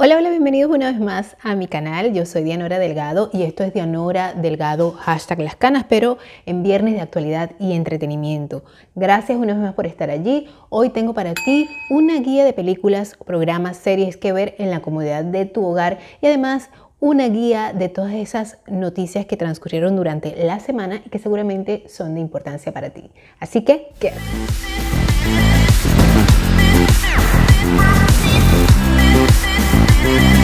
Hola, hola, bienvenidos una vez más a mi canal. Yo soy Dianora Delgado y esto es Dianora Delgado, hashtag las canas, pero en viernes de actualidad y entretenimiento. Gracias una vez más por estar allí. Hoy tengo para ti una guía de películas, programas, series que ver en la comodidad de tu hogar y además una guía de todas esas noticias que transcurrieron durante la semana y que seguramente son de importancia para ti. Así que, quédate. Thank you.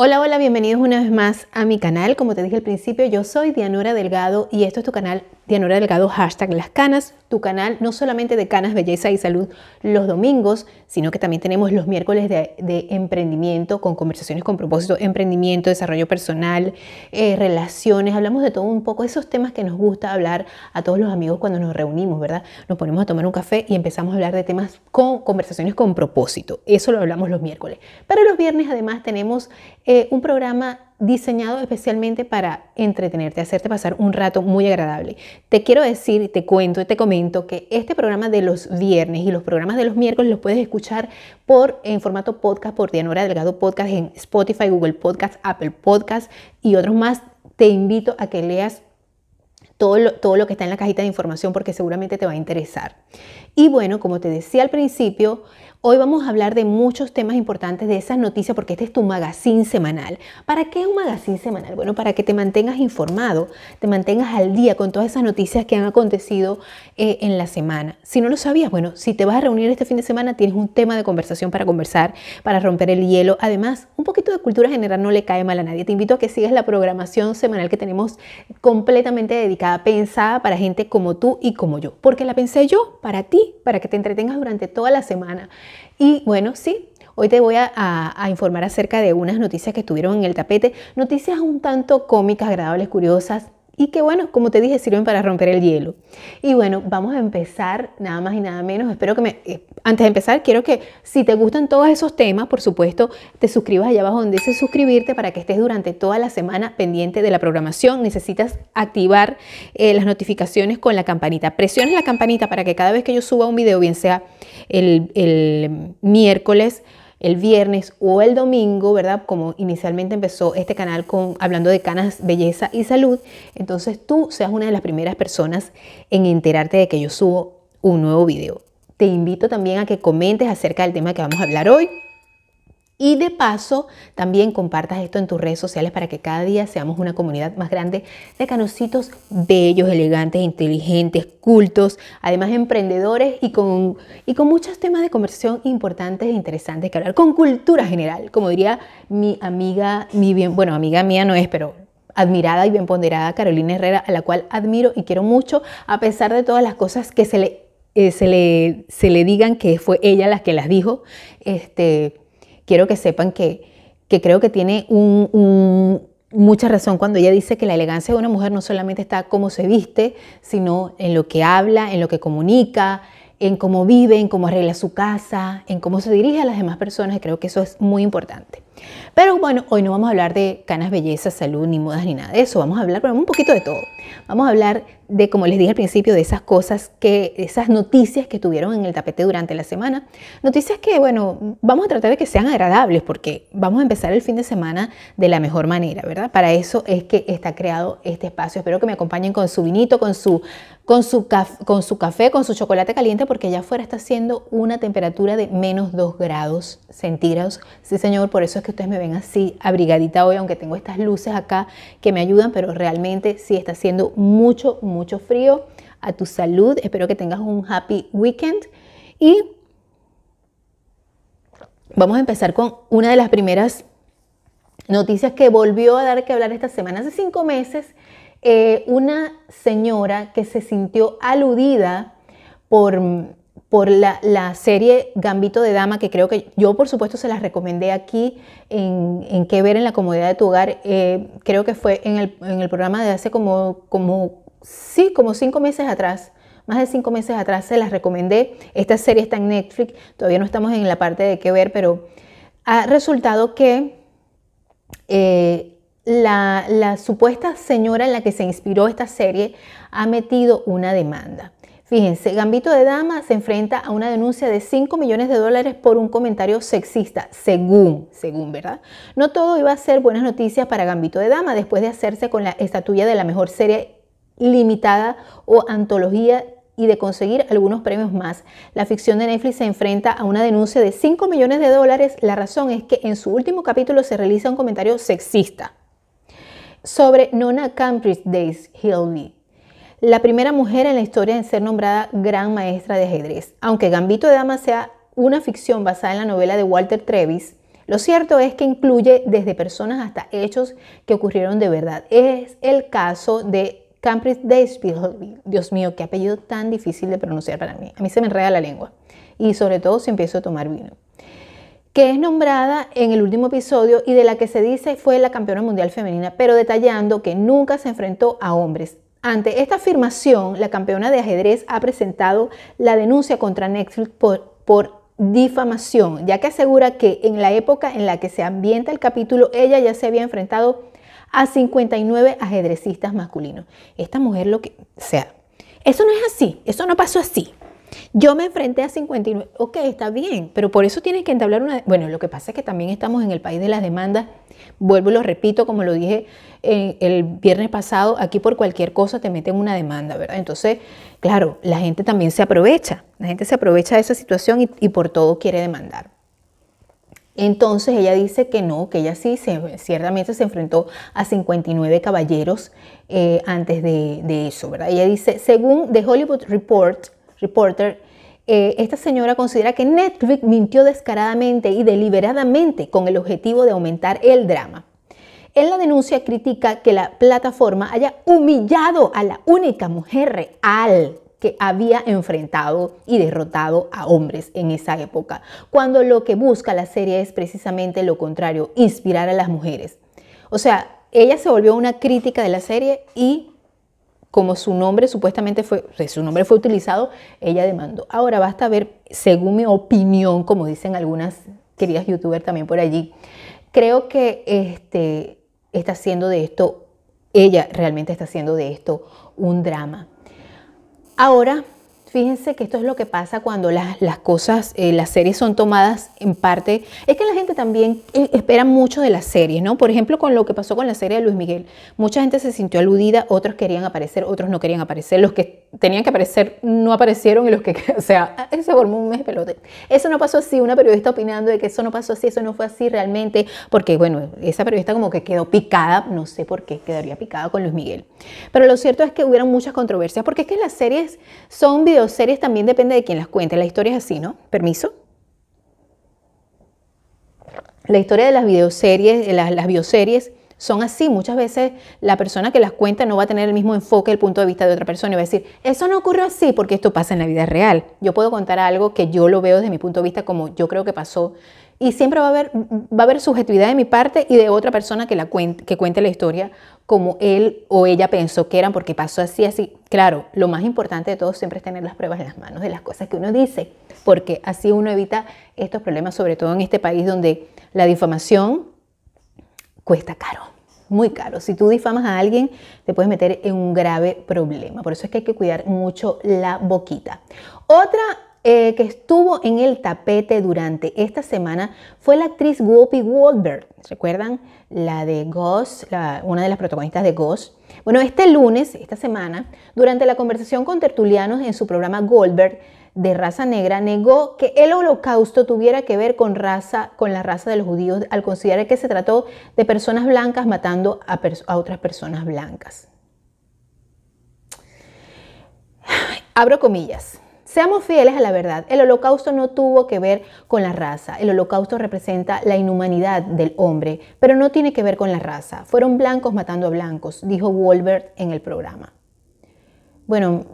Hola, hola, bienvenidos una vez más a mi canal. Como te dije al principio, yo soy Dianora Delgado y esto es tu canal Dianora Delgado, hashtag Las Canas, tu canal no solamente de canas, belleza y salud los domingos, sino que también tenemos los miércoles de, emprendimiento con conversaciones con propósito, emprendimiento, desarrollo personal, eh, relaciones, hablamos de todo un poco, esos temas que nos gusta hablar a todos los amigos cuando nos reunimos, ¿verdad? Nos ponemos a tomar un café y empezamos a hablar de temas con conversaciones con propósito, eso lo hablamos los miércoles. Pero los viernes además tenemos eh, un programa diseñado especialmente para entretenerte, hacerte pasar un rato muy agradable. Te quiero decir, te cuento te comento que este programa de los viernes y los programas de los miércoles los puedes escuchar por en formato podcast por Dianora Delgado Podcast en Spotify, Google Podcast, Apple Podcast y otros más. Te invito a que leas todo todo lo que está en la cajita de información porque seguramente te va a interesar. Y bueno, como te decía al principio, Hoy vamos a hablar de muchos temas importantes de esas noticias porque este es tu magazine semanal. ¿Para qué un magazine semanal? Bueno, para que te mantengas informado, te mantengas al día con todas esas noticias que han acontecido eh, en la semana. Si no lo sabías, bueno, si te vas a reunir este fin de semana, tienes un tema de conversación para conversar, para romper el hielo. Además, un poquito de cultura general no le cae mal a nadie. Te invito a que sigas la programación semanal que tenemos completamente dedicada, pensada para gente como tú y como yo. Porque la pensé yo para ti, para que te entretengas durante toda la semana. Y bueno, sí, Hoy te voy a, informar acerca de unas noticias que estuvieron en el tapete, noticias un tanto cómicas, agradables, curiosas, y que bueno, como te dije, sirven para romper el hielo. Y bueno, vamos a empezar nada más y nada menos. Espero que me, eh, antes de empezar, quiero que si te gustan todos esos temas, por supuesto, te suscribas allá abajo donde dice suscribirte para que estés durante toda la semana pendiente de la programación. Necesitas activar eh, las notificaciones con la campanita. Presiones la campanita para que cada vez que yo suba un video, bien sea el, el miércoles, el viernes o el domingo, ¿verdad? Como inicialmente empezó este canal con hablando de canas, belleza y salud, entonces tú seas una de las primeras personas en enterarte de que yo subo un nuevo video. Te invito también a que comentes acerca del tema que vamos a hablar hoy. Y de paso, también compartas esto en tus redes sociales para que cada día seamos una comunidad más grande de canositos bellos, elegantes, inteligentes, cultos, además emprendedores y con, y con muchos temas de conversación importantes e interesantes que hablar, con cultura general, como diría mi amiga, mi bien, bueno, amiga mía no es, pero admirada y bien ponderada Carolina Herrera, a la cual admiro y quiero mucho, a pesar de todas las cosas que se le, eh, se le, se le digan que fue ella la que las dijo. Este, quiero que sepan que, creo que tiene mucha razón cuando ella dice que la elegancia de una mujer no solamente está cómo se viste, sino en lo que habla, en lo que comunica, en cómo vive, en cómo arregla su casa, en cómo se dirige a las demás personas. Creo que eso es muy importante. Pero bueno, hoy no vamos a hablar de canas, belleza, salud, ni modas, ni nada de eso. Vamos a hablar un poquito de todo. Vamos a hablar de, como les dije al principio, de esas cosas que, esas noticias que tuvieron en el tapete durante la semana. Noticias que, bueno, vamos a tratar de que sean agradables porque vamos a empezar el fin de semana de la mejor manera, ¿verdad? Para eso es que está creado este espacio. Espero que me acompañen con su vinito, con su, con su, con su café, con su chocolate caliente, porque allá afuera está haciendo una temperatura de menos 2 grados centígrados. Sí, señor, por eso es que ustedes me ven así abrigadita hoy, aunque tengo estas luces acá que me ayudan, pero realmente sí está haciendo mucho, mucho frío. A tu salud, espero que tengas un happy weekend y vamos a empezar con una de las primeras noticias que volvió a dar que hablar esta semana. Hace cinco meses, eh, una señora que se sintió aludida por por la, serie Gambito de Dama, que creo que yo por supuesto se las recomendé aquí en, en Qué ver en la comodidad de tu hogar. Eh, creo que fue en el, programa de hace como, como, sí, como cinco meses atrás. Más de cinco meses atrás se las recomendé. Esta serie está en Netflix, todavía no estamos en la parte de qué ver, pero ha resultado que eh, la supuesta señora en la que se inspiró esta serie ha metido una demanda. Fíjense, Gambito de Dama se enfrenta a una denuncia de 5 millones de dólares por un comentario sexista, según, según, ¿verdad? No todo iba a ser buenas noticias para Gambito de Dama después de hacerse con la estatuilla de la mejor serie limitada o antología y de conseguir algunos premios más. La ficción de Netflix se enfrenta a una denuncia de 5 millones de dólares. La razón es que en su último capítulo se realiza un comentario sexista sobre Nona Cambridge Days Hilby, la primera mujer en la historia en ser nombrada gran maestra de ajedrez. Aunque Gambito de Dama sea una ficción basada en la novela de Walter Trevis, lo cierto es que incluye desde personas hasta hechos que ocurrieron de verdad. Es el caso de Cambridge Daysville, Dios mío, qué apellido tan difícil de pronunciar para mí. A mí se me enreda la lengua. Y sobre todo si empiezo a tomar vino. Que es nombrada en el último episodio y de la que se dice fue la campeona mundial femenina, pero detallando que nunca se enfrentó a hombres. Ante esta afirmación, la campeona de ajedrez ha presentado la denuncia contra Netflix por, difamación, ya que asegura que en la época en la que se ambienta el capítulo, ella ya se había enfrentado a 59 ajedrecistas masculinos. Esta mujer lo que, o sea, eso no es así, eso no pasó así. Yo me enfrenté a 59, ok, está bien, pero por eso tienes que entablar una... Bueno, lo que pasa es que también estamos en el país de las demandas, vuelvo y lo repito, como lo dije eh, el viernes pasado, aquí por cualquier cosa te meten una demanda, ¿verdad? Entonces, claro, la gente también se aprovecha, la gente se aprovecha de esa situación y, por todo quiere demandar. Entonces ella dice que no, que ella sí, ciertamente se enfrentó a 59 caballeros eh, antes de, eso, ¿verdad? Ella dice, según The Hollywood Report, Reporter, eh, esta señora considera que Netflix mintió descaradamente y deliberadamente con el objetivo de aumentar el drama. En la denuncia critica que la plataforma haya humillado a la única mujer real que había enfrentado y derrotado a hombres en esa época, cuando lo que busca la serie es precisamente lo contrario, inspirar a las mujeres. O sea, ella se volvió una crítica de la serie y como su nombre supuestamente fue, su nombre fue utilizado, ella demandó. Ahora basta ver, según mi opinión, como dicen algunas queridas youtubers también por allí, creo que este, está haciendo de esto, ella realmente está haciendo de esto un drama. Ahora, fíjense que esto es lo que pasa cuando las, cosas, eh, las series son tomadas en parte. Es que la gente también eh, espera mucho de las series, ¿no? Por ejemplo, con lo que pasó con la serie de Luis Miguel. Mucha gente se sintió aludida, otros querían aparecer, otros no querían aparecer. Los que tenían que aparecer no aparecieron y los que, o sea, se formó un mes de pelote. Eso no pasó así, una periodista opinando de que eso no pasó así, eso no fue así realmente, porque bueno, esa periodista como que quedó picada, no sé por qué quedaría picada con Luis Miguel. Pero lo cierto es que hubieron muchas controversias, porque es que las series son videoseries, también depende de quién las cuente. La historia es así, ¿no? Permiso. La historia de las videoseries, las, las bioseries, son así. Muchas veces la persona que las cuenta no va a tener el mismo enfoque, el punto de vista de otra persona y va a decir, eso no ocurrió así porque esto pasa en la vida real. Yo puedo contar algo que yo lo veo desde mi punto de vista como yo creo que pasó y siempre va a haber, va a haber subjetividad de mi parte y de otra persona que, la cuente, que cuente la historia como él o ella pensó que eran porque pasó así, así. Claro, lo más importante de todo siempre es tener las pruebas en las manos de las cosas que uno dice, porque así uno evita estos problemas, sobre todo en este país donde la difamación cuesta caro, muy caro. Si tú difamas a alguien, te puedes meter en un grave problema. Por eso es que hay que cuidar mucho la boquita. Otra eh, que estuvo en el tapete durante esta semana fue la actriz Whoopi Goldberg. ¿Recuerdan? La de Ghost, una de las protagonistas de Ghost. Bueno, este lunes, esta semana, durante la conversación con tertulianos en su programa Goldberg, de raza negra negó que el holocausto tuviera que ver con, raza, con la raza de los judíos al considerar que se trató de personas blancas matando a, a otras personas blancas. Abro comillas. Seamos fieles a la verdad. El holocausto no tuvo que ver con la raza. El holocausto representa la inhumanidad del hombre, pero no tiene que ver con la raza. Fueron blancos matando a blancos, dijo Wolbert en el programa. Bueno,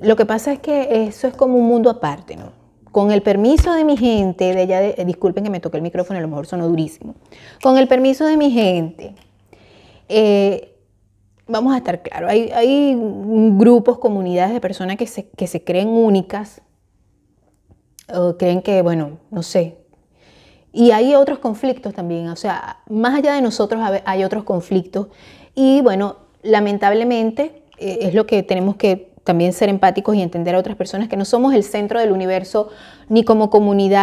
lo que pasa es que eso es como un mundo aparte, ¿no? Con el permiso de mi gente, de ella, eh, disculpen que me toqué el micrófono, a lo mejor sonó durísimo. Con el permiso de mi gente, eh, vamos a estar claros, hay, grupos, comunidades de personas que se, que se creen únicas, creen que, bueno, no sé. Y hay otros conflictos también, o sea, más allá de nosotros hay otros conflictos. Y bueno, lamentablemente eh, es lo que tenemos que también ser empáticos y entender a otras personas que no somos el centro del universo ni como comunidad.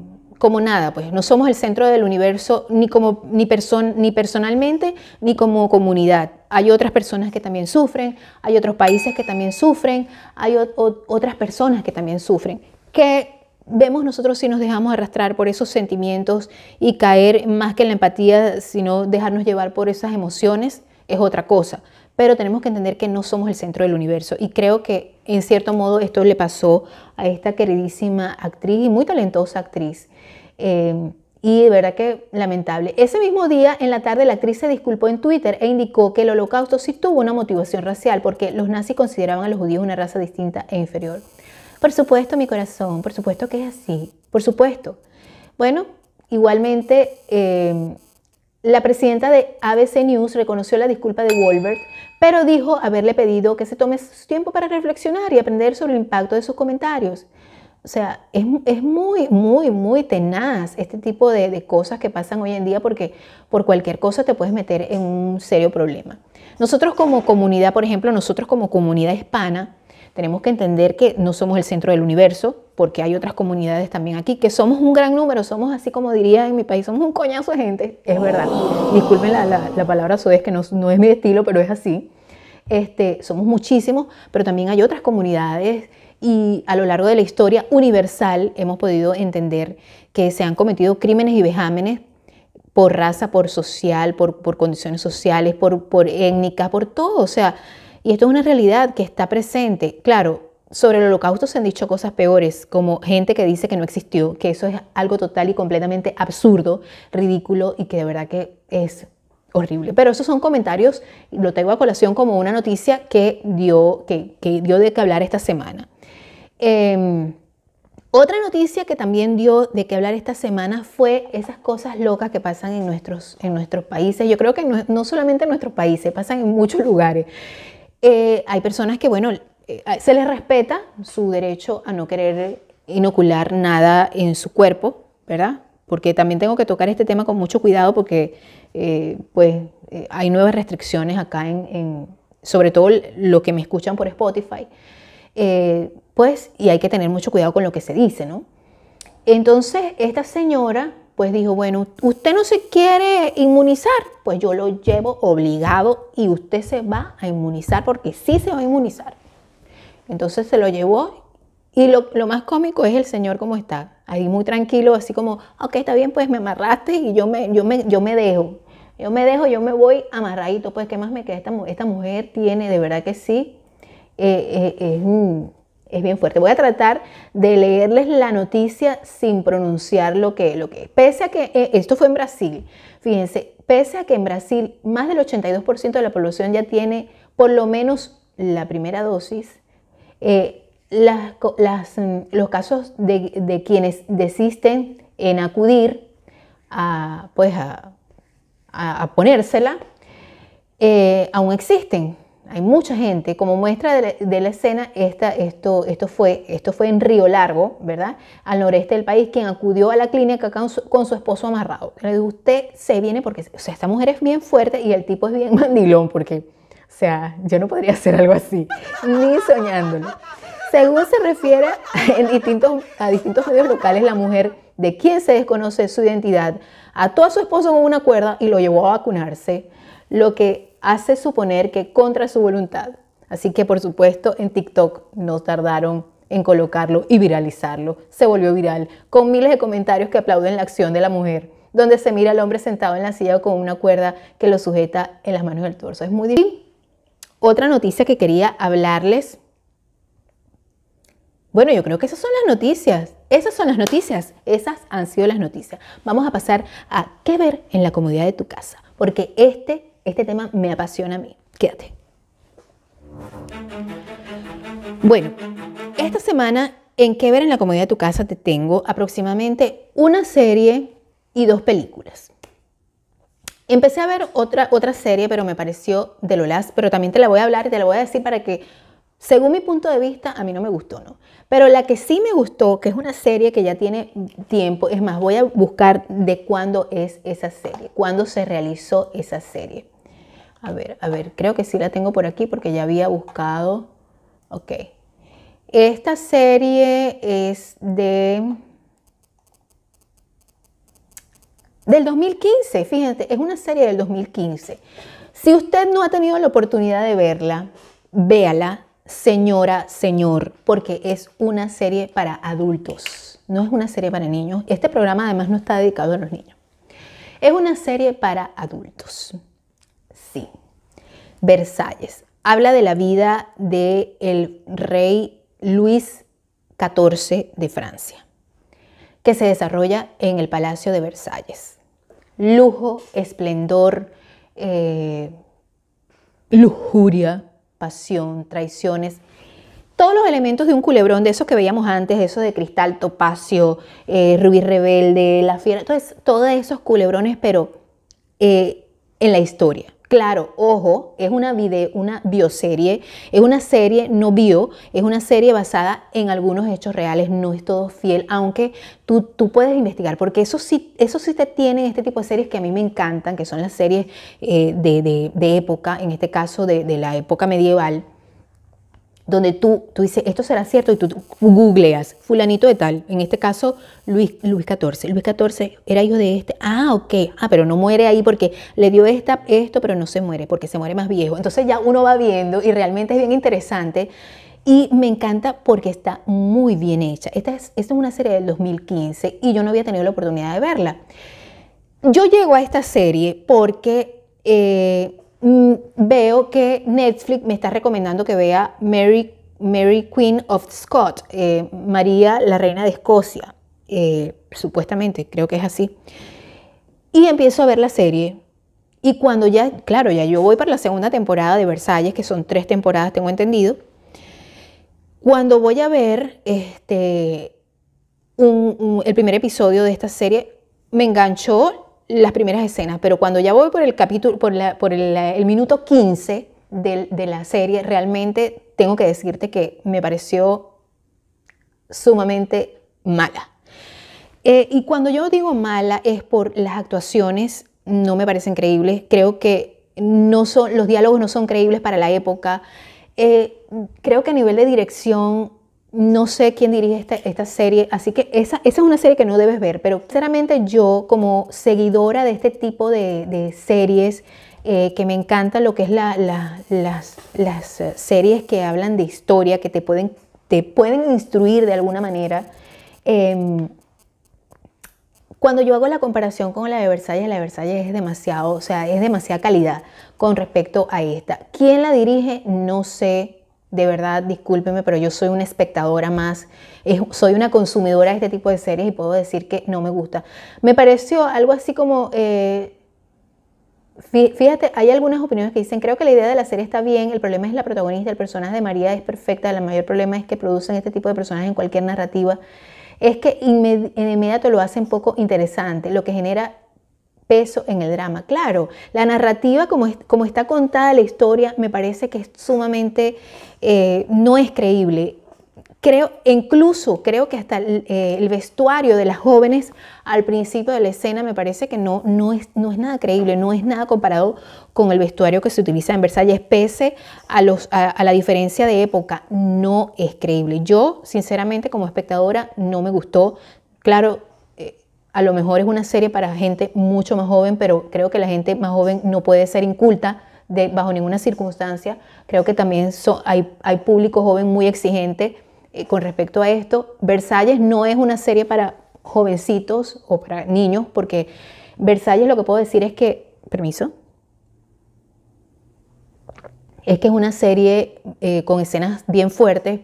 como nada, pues no somos el centro del universo ni, como, ni, ni personalmente ni como comunidad. Hay otras personas que también sufren, hay otros países que también sufren, hay otras personas que también sufren. Que vemos nosotros si nos dejamos arrastrar por esos sentimientos y caer más que en la empatía, sino dejarnos llevar por esas emociones, es otra cosa. Pero tenemos que entender que no somos el centro del universo y creo que en cierto modo esto le pasó a esta queridísima actriz y muy talentosa actriz eh, y de verdad que lamentable. Ese mismo día, en la tarde, la actriz se disculpó en Twitter e indicó que el holocausto sí tuvo una motivación racial porque los nazis consideraban a los judíos una raza distinta e inferior. Por supuesto, mi corazón, por supuesto que es así, por supuesto. Bueno, igualmente, eh, la presidenta de ABC News reconoció la disculpa de Wolbert, pero dijo haberle pedido que se tome su tiempo para reflexionar y aprender sobre el impacto de sus comentarios. O sea, es, muy, muy, muy tenaz este tipo de, cosas que pasan hoy en día porque por cualquier cosa te puedes meter en un serio problema. Nosotros como comunidad, por ejemplo, nosotros como comunidad hispana, tenemos que entender que no somos el centro del universo, porque hay otras comunidades también aquí, que somos un gran número, somos así como diría en mi país, somos un coñazo de gente, es verdad. Disculpen la, palabra sudés, que no, no, es mi estilo, pero es así. Este, somos muchísimos, pero también hay otras comunidades y a lo largo de la historia universal hemos podido entender que se han cometido crímenes y vejámenes por raza, por social, por, por condiciones sociales, por, por étnicas, por todo. O sea, y esto es una realidad que está presente. Claro, sobre el holocausto se han dicho cosas peores, como gente que dice que no existió, que eso es algo total y completamente absurdo, ridículo y que de verdad que es horrible. Pero esos son comentarios, lo tengo a colación como una noticia que dio, que, dio de qué hablar esta semana. Em, otra noticia que también dio de qué hablar esta semana fue esas cosas locas que pasan en nuestros, en nuestros países. Yo creo que no, solamente en nuestros países, pasan en muchos lugares. Eh, hay personas que, bueno, eh, se les respeta su derecho a no querer inocular nada en su cuerpo, ¿verdad? Porque también tengo que tocar este tema con mucho cuidado porque, eh, pues, hay nuevas restricciones acá en, sobre todo lo que me escuchan por Spotify pues, y hay que tener mucho cuidado con lo que se dice, ¿no? Entonces, esta señora, pues dijo, bueno, usted no se quiere inmunizar, pues yo lo llevo obligado y usted se va a inmunizar porque sí se va a inmunizar. Entonces se lo llevó y lo, más cómico es el señor como está, ahí muy tranquilo, así como, ok, está bien, pues me amarraste y yo me, yo me, yo me dejo. Yo me dejo, yo me voy amarradito, pues qué más me queda. Esta, esta mujer tiene, de verdad que sí, eh, eh, es, bien fuerte. Voy a tratar de leerles la noticia sin pronunciar lo que, lo que Pese a que eh, esto fue en Brasil, fíjense, pese a que en Brasil más del 82% de la población ya tiene por lo menos la primera dosis, las, mm, los casos de, quienes desisten en acudir a, pues a, ponérsela aún existen hay mucha gente, como muestra de la, escena, esta, esto, esto, fue, esto fue en Río Largo, ¿verdad? Al noreste del país, quien acudió a la clínica con su, esposo amarrado. Le dijo, usted se viene porque, o sea, esta mujer es bien fuerte y el tipo es bien mandilón, porque, sea, yo no podría hacer algo así, ni soñándolo. Según se refiere en distintos, a distintos medios locales, la mujer de quien se desconoce su identidad ató a su esposo con una cuerda y lo llevó a vacunarse, lo que hace suponer que contra su voluntad. Así que por supuesto en TikTok no tardaron en colocarlo y viralizarlo. Se volvió viral con miles de comentarios que aplauden la acción de la mujer donde se mira al hombre sentado en la silla con una cuerda que lo sujeta en las manos del torso. Es muy difícil. Otra noticia que quería hablarles. Bueno, yo creo que esas son las noticias. Esas son las noticias. Esas han sido las noticias. Vamos a pasar a qué ver en la comodidad de tu casa, porque este, este tema me apasiona a mí. Quédate. Bueno, esta semana en qué ver en la comodidad de tu casa te tengo aproximadamente una serie y dos películas. Empecé a ver otra, otra serie, pero me pareció de lo las, pero también te la voy a hablar y te la voy a decir para que, según mi punto de vista, a mí no me gustó, ¿no? Pero la que sí me gustó, que es una serie que ya tiene tiempo, es más, voy a buscar de cuándo es esa serie, cuándo se realizó esa serie. A ver, a ver, creo que sí la tengo por aquí porque ya había buscado. Ok. Esta serie es de del 2015, fíjate, es una serie del 2015. Si usted no ha tenido la oportunidad de verla, véala, señora, señor, porque es una serie para adultos, no es una serie para niños. Este programa además no está dedicado a los niños. Es una serie para adultos. Sí. Versalles. Habla de la vida del el rey Luis XIV de Francia, que se desarrolla en el Palacio de Versalles. Lujo, esplendor, eh, lujuria, pasión, traiciones, todos los elementos de un culebrón, de esos que veíamos antes, eso de cristal, topacio, eh, rubí rebelde, la fiera, entonces todos esos culebrones, pero eh, en la historia. Claro, ojo, es una, video, una bioserie, es una serie no bio, es una serie basada en algunos hechos reales, no es todo fiel, aunque tú, tú puedes investigar, porque eso sí, eso sí te tiene este tipo de series que a mí me encantan, que son las series eh, de, época, en este caso de, de la época medieval donde tú, tú dices, esto será cierto, y tú, googleas, fulanito de tal, en este caso Luis, Luis XIV. Luis XIV era hijo de este, ah, ok, ah, pero no muere ahí porque le dio esta, esto, pero no se muere, porque se muere más viejo. Entonces ya uno va viendo y realmente es bien interesante. Y me encanta porque está muy bien hecha. Esta es, esta es una serie del 2015 y yo no había tenido la oportunidad de verla. Yo llego a esta serie porque eh, veo que Netflix me está recomendando que vea Mary, Mary Queen of Scott, eh, María la Reina de Escocia, eh, supuestamente, creo que es así. Y empiezo a ver la serie. Y cuando ya, claro, ya yo voy para la segunda temporada de Versalles, que son tres temporadas, tengo entendido. Cuando voy a ver este, el primer episodio de esta serie, me enganchó las primeras escenas, pero cuando ya voy por el capítulo, por, el, minuto 15 de, la serie, realmente tengo que decirte que me pareció sumamente mala. Eh, y cuando yo digo mala es por las actuaciones, no me parecen creíbles, creo que no son, los diálogos no son creíbles para la época. Eh, creo que a nivel de dirección no sé quién dirige esta, serie, así que esa, esa, es una serie que no debes ver, pero sinceramente yo como seguidora de este tipo de, series, eh, que me encanta lo que es las, las, eh, series que hablan de historia, que te pueden, te pueden instruir de alguna manera. Em, cuando yo hago la comparación con la de Versalles, la de Versalles es demasiado, o sea, es demasiada calidad con respecto a esta. ¿Quién la dirige? No sé, de verdad, discúlpeme, pero yo soy una espectadora más, soy una consumidora de este tipo de series y puedo decir que no me gusta. Me pareció algo así como, eh, fíjate, hay algunas opiniones que dicen, creo que la idea de la serie está bien, el problema es la protagonista, el personaje de María es perfecta, el mayor problema es que producen este tipo de personajes en cualquier narrativa, es que en inmediato lo hacen poco interesante, lo que genera peso en el drama. Claro, la narrativa como, como está contada la historia me parece que es sumamente, eh, no es creíble. Creo, incluso creo que hasta eh, el, vestuario de las jóvenes al principio de la escena me parece que no, no, es, no es nada creíble, no es nada comparado con el vestuario que se utiliza en Versalles, pese a, los, a la diferencia de época, no es creíble. Yo, sinceramente, como espectadora, no me gustó. Claro, a lo mejor es una serie para gente mucho más joven, pero creo que la gente más joven no puede ser inculta bajo ninguna circunstancia. Creo que también hay, hay, público joven muy exigente eh, con respecto a esto. Versalles no es una serie para jovencitos o para niños, porque Versalles lo que puedo decir es que, permiso, es que es una serie eh, con escenas bien fuertes.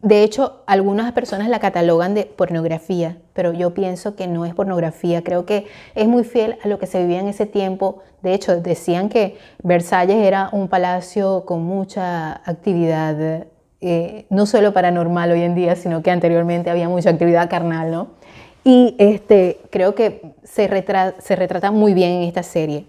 De hecho, algunas personas la catalogan de pornografía, pero yo pienso que no es pornografía. Creo que es muy fiel a lo que se vivía en ese tiempo. De hecho, decían que Versalles era un palacio con mucha actividad, eh, no solo paranormal hoy en día, sino que anteriormente había mucha actividad carnal, ¿no? Y este, creo que se, se retrata muy bien en esta serie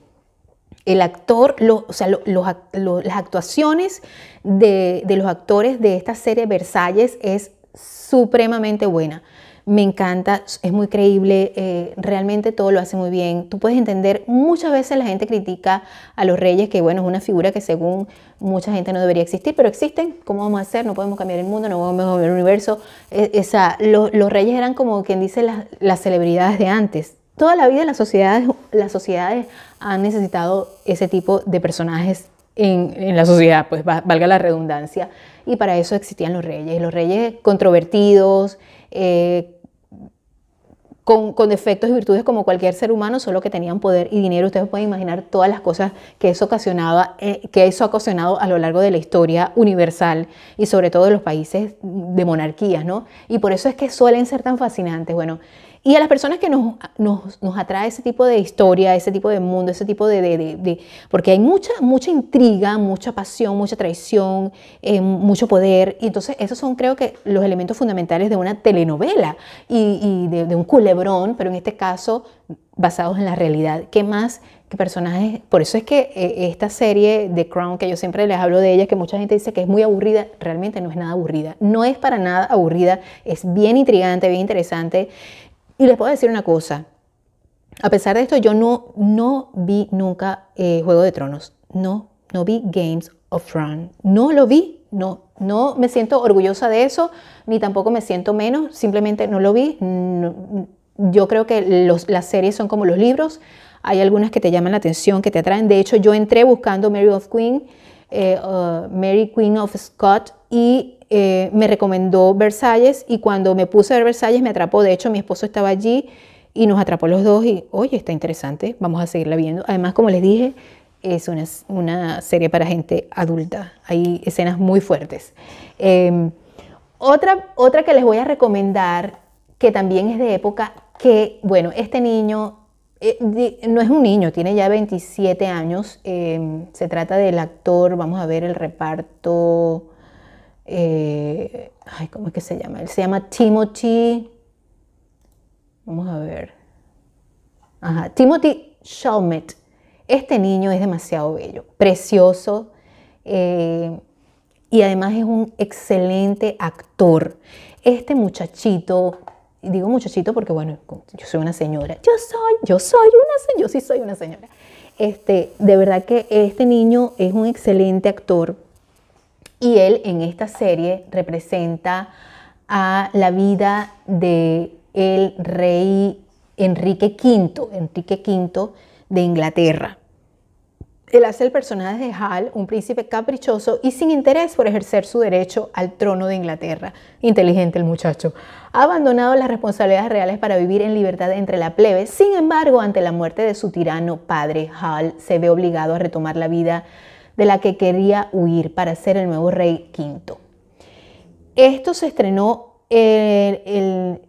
el actor, o sea, las actuaciones de, los actores de esta serie Versalles es supremamente buena. Me encanta, es muy creíble, eh, realmente todo lo hace muy bien. Tú puedes entender, muchas veces la gente critica a los reyes, que bueno, es una figura que según mucha gente no debería existir, pero existen. ¿Cómo vamos a hacer? No podemos cambiar el mundo, no podemos cambiar el universo. E, esa, los reyes eran como quien dice las celebridades de antes Toda la vida las sociedades, las sociedades han necesitado ese tipo de personajes en, la sociedad, pues valga la redundancia, y para eso existían los reyes. Los reyes controvertidos, eh, con, defectos y virtudes como cualquier ser humano, solo que tenían poder y dinero. Ustedes pueden imaginar todas las cosas que eso, ocasionaba, eh, que eso ha ocasionado a lo largo de la historia universal y sobre todo de los países de monarquías, ¿no? Y por eso es que suelen ser tan fascinantes. Bueno, y a las personas que nos, nos, nos, atrae ese tipo de historia, ese tipo de mundo, ese tipo de... de, de, porque hay mucha, mucha intriga, mucha pasión, mucha traición, eh, mucho poder. Y entonces esos son creo que los elementos fundamentales de una telenovela y, y de, un culebrón, pero en este caso basados en la realidad. ¿Qué más que personajes? Por eso es que eh, esta serie de Crown, que yo siempre les hablo de ella, que mucha gente dice que es muy aburrida, realmente no es nada aburrida. No es para nada aburrida, es bien intrigante, bien interesante. Y les puedo decir una cosa, a pesar de esto, yo no, no vi nunca eh, Juego de Tronos, no, no vi Games of Thrones, no lo vi, no, no me siento orgullosa de eso, ni tampoco me siento menos, simplemente no lo vi. yo creo que las series son como los libros, hay algunas que te llaman la atención, que te atraen. De hecho, yo entré buscando Mary of Queen, eh, uh, Mary Queen of Scott y eh, me recomendó Versalles y cuando me puse a ver Versalles me atrapó. De hecho, mi esposo estaba allí y nos atrapó los dos y, oye, está interesante, vamos a seguirla viendo. Además, como les dije, es una, una serie para gente adulta. Hay escenas muy fuertes. Em, otra, otra que les voy a recomendar, que también es de época, que, bueno, este niño eh, no es un niño, tiene ya 27 años. Em, se trata del actor, vamos a ver el reparto. Eh, ay, ¿cómo es que se llama? Él se llama Timothy, vamos a ver, Ajá, Timothy Chalmette. Este niño es demasiado bello, precioso eh, y además es un excelente actor. Este muchachito, digo muchachito porque bueno, yo soy una señora, yo soy, yo soy una señora, yo sí soy una señora. Este, de verdad que este niño es un excelente actor y él en esta serie representa a la vida de el rey Enrique V, Enrique V de Inglaterra. Él hace el personaje de Hal, un príncipe caprichoso y sin interés por ejercer su derecho al trono de Inglaterra. Inteligente el muchacho. Ha abandonado las responsabilidades reales para vivir en libertad entre la plebe. Sin embargo, ante la muerte de su tirano padre, Hal se ve obligado a retomar la vida de la que quería huir para ser el nuevo rey quinto. Esto se estrenó el,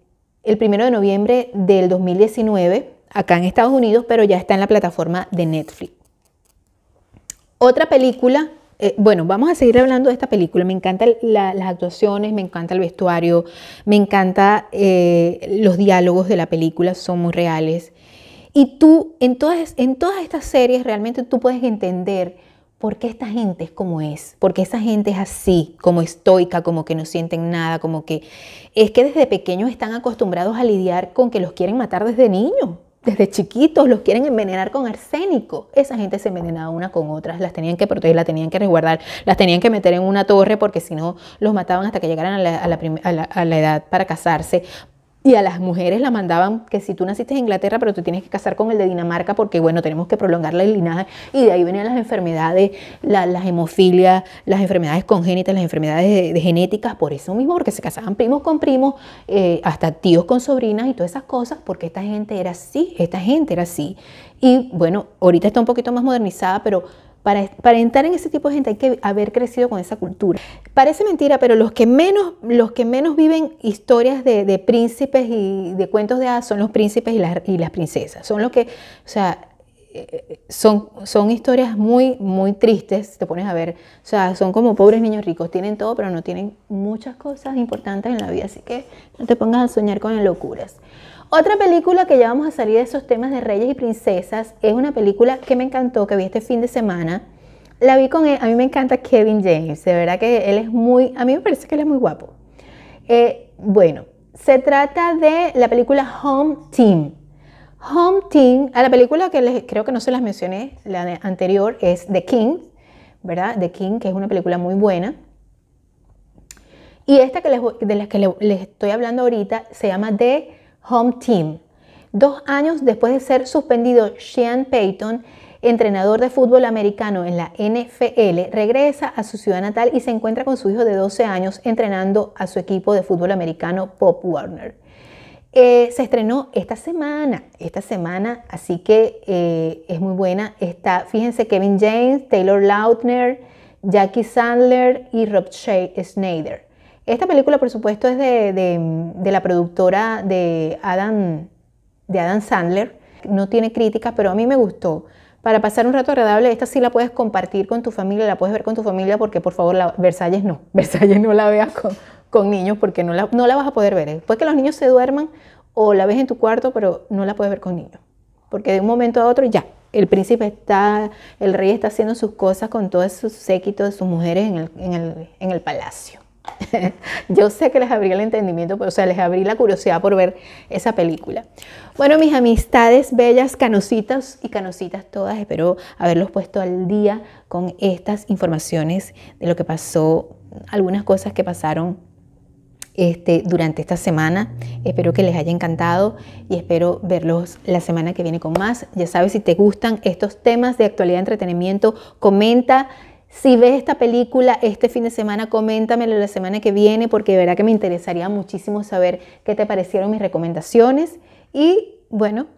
el, primero de noviembre del 2019 acá en Estados Unidos, pero ya está en la plataforma de Netflix. Otra película, eh, bueno, vamos a seguir hablando de esta película. Me encantan las actuaciones, me encanta el vestuario, me encanta eh, los diálogos de la película, son muy reales. Y tú, en todas, en todas estas series, realmente tú puedes entender ¿por qué esta gente es como es? ¿Por qué esa gente es así, como estoica, como que no sienten nada, como que es que desde pequeños están acostumbrados a lidiar con que los quieren matar desde niños? Desde chiquitos los quieren envenenar con arsénico. Esa gente se envenenaba una con otras, las tenían que proteger, las tenían que resguardar, las tenían que meter en una torre porque si no los mataban hasta que llegaran a la, edad para casarse. Y a las mujeres la mandaban que si tú naciste en Inglaterra, pero tú tienes que casar con el de Dinamarca porque, bueno, tenemos que prolongar la linaje. Y de ahí venían las enfermedades, las hemofilias, las enfermedades congénitas, las enfermedades de, genéticas, por eso mismo, porque se casaban primos con primos, eh, hasta tíos con sobrinas y todas esas cosas, porque esta gente era así, esta gente era así. Y bueno, ahorita está un poquito más modernizada, pero para, entrar en ese tipo de gente hay que haber crecido con esa cultura. Parece mentira, pero los que menos, los que menos viven historias de, príncipes y de cuentos de hadas son los príncipes y las, princesas. Son los que, o sea, eh, son, son historias muy, muy tristes, te pones a ver. O sea, son como pobres niños ricos, tienen todo, pero no tienen muchas cosas importantes en la vida. Así que no te pongas a soñar con locuras. Otra película que ya vamos a salir de esos temas de reyes y princesas es una película que me encantó, que vi este fin de semana. La vi con él, a mí me encanta Kevin James, de verdad que él es muy, a mí me parece que él es muy guapo. Eh, bueno, se trata de la película Home Team. Home Team, a la película que les, creo que no se las mencioné, la anterior es The King, ¿verdad? The King, que es una película muy buena. Y esta que de la que les estoy hablando ahorita se llama The Home Team. Dos años después de ser suspendido, Sean Payton, entrenador de fútbol americano en la NFL, regresa a su ciudad natal y se encuentra con su hijo de 12 años entrenando a su equipo de fútbol americano Pop Warner. Eh, se estrenó esta semana, esta semana, así que eh, es muy buena. Está, fíjense, Kevin James, Taylor Lautner, Jackie Sandler y Rob Schneider. Esta película, por supuesto, es de, la productora de Adam, de Adam Sandler. No tiene críticas, pero a mí me gustó. Para pasar un rato agradable, esta sí la puedes compartir con tu familia, la puedes ver con tu familia, porque por favor, Versalles no. Versalles no la veas con, niños, porque no la, no la vas a poder ver. Después que los niños se duerman, o la ves en tu cuarto, pero no la puedes ver con niños. Porque de un momento a otro ya, el príncipe está, el rey está haciendo sus cosas con todos sus séquitos, sus mujeres en el, en el, en el palacio. Yo sé que les abrí el entendimiento, pero, o sea, les abrí la curiosidad por ver esa película. Bueno, mis amistades bellas, canositas y canositas todas, espero haberlos puesto al día con estas informaciones de lo que pasó, algunas cosas que pasaron este, durante esta semana. Espero que les haya encantado y espero verlos la semana que viene con más. Ya sabes, si te gustan estos temas de actualidad entretenimiento, comenta si ves esta película este fin de semana, coméntamelo la semana que viene porque de verdad que me interesaría muchísimo saber qué te parecieron mis recomendaciones. Y bueno,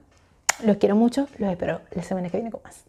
los quiero mucho, los espero la semana que viene con más.